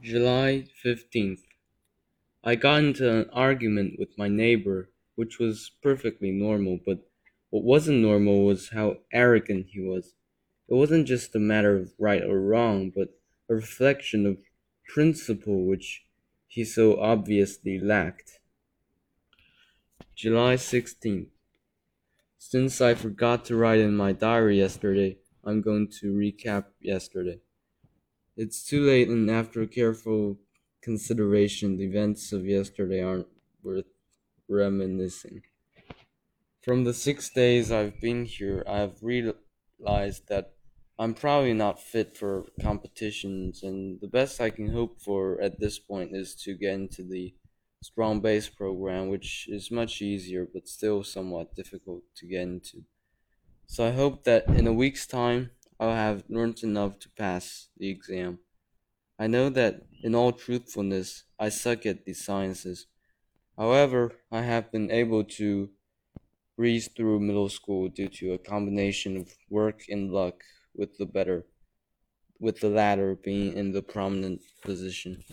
July 15th. I got into an argument with my neighbor, which was perfectly normal, but what wasn't normal was how arrogant he was. It wasn't just a matter of right or wrong, but a reflection of principle which he so obviously lacked. July 16th. Since I forgot to write in my diary yesterday, I'm going to recap yesterday. It's too late, and after careful consideration, the events of yesterday aren't worth reminiscing. From the six days I've been here, I've realized that I'm probably not fit for competitions, and the best I can hope for at this point is to get into the strong base program, which is much easier but still somewhat difficult to get into. So I hope that in a week's time I'll have learned enough to pass the exam. I know that, in all truthfulness, I suck at the sciences. However, I have been able to breeze through middle school due to a combination of work and luck, with the better, with the latter being in the prominent position.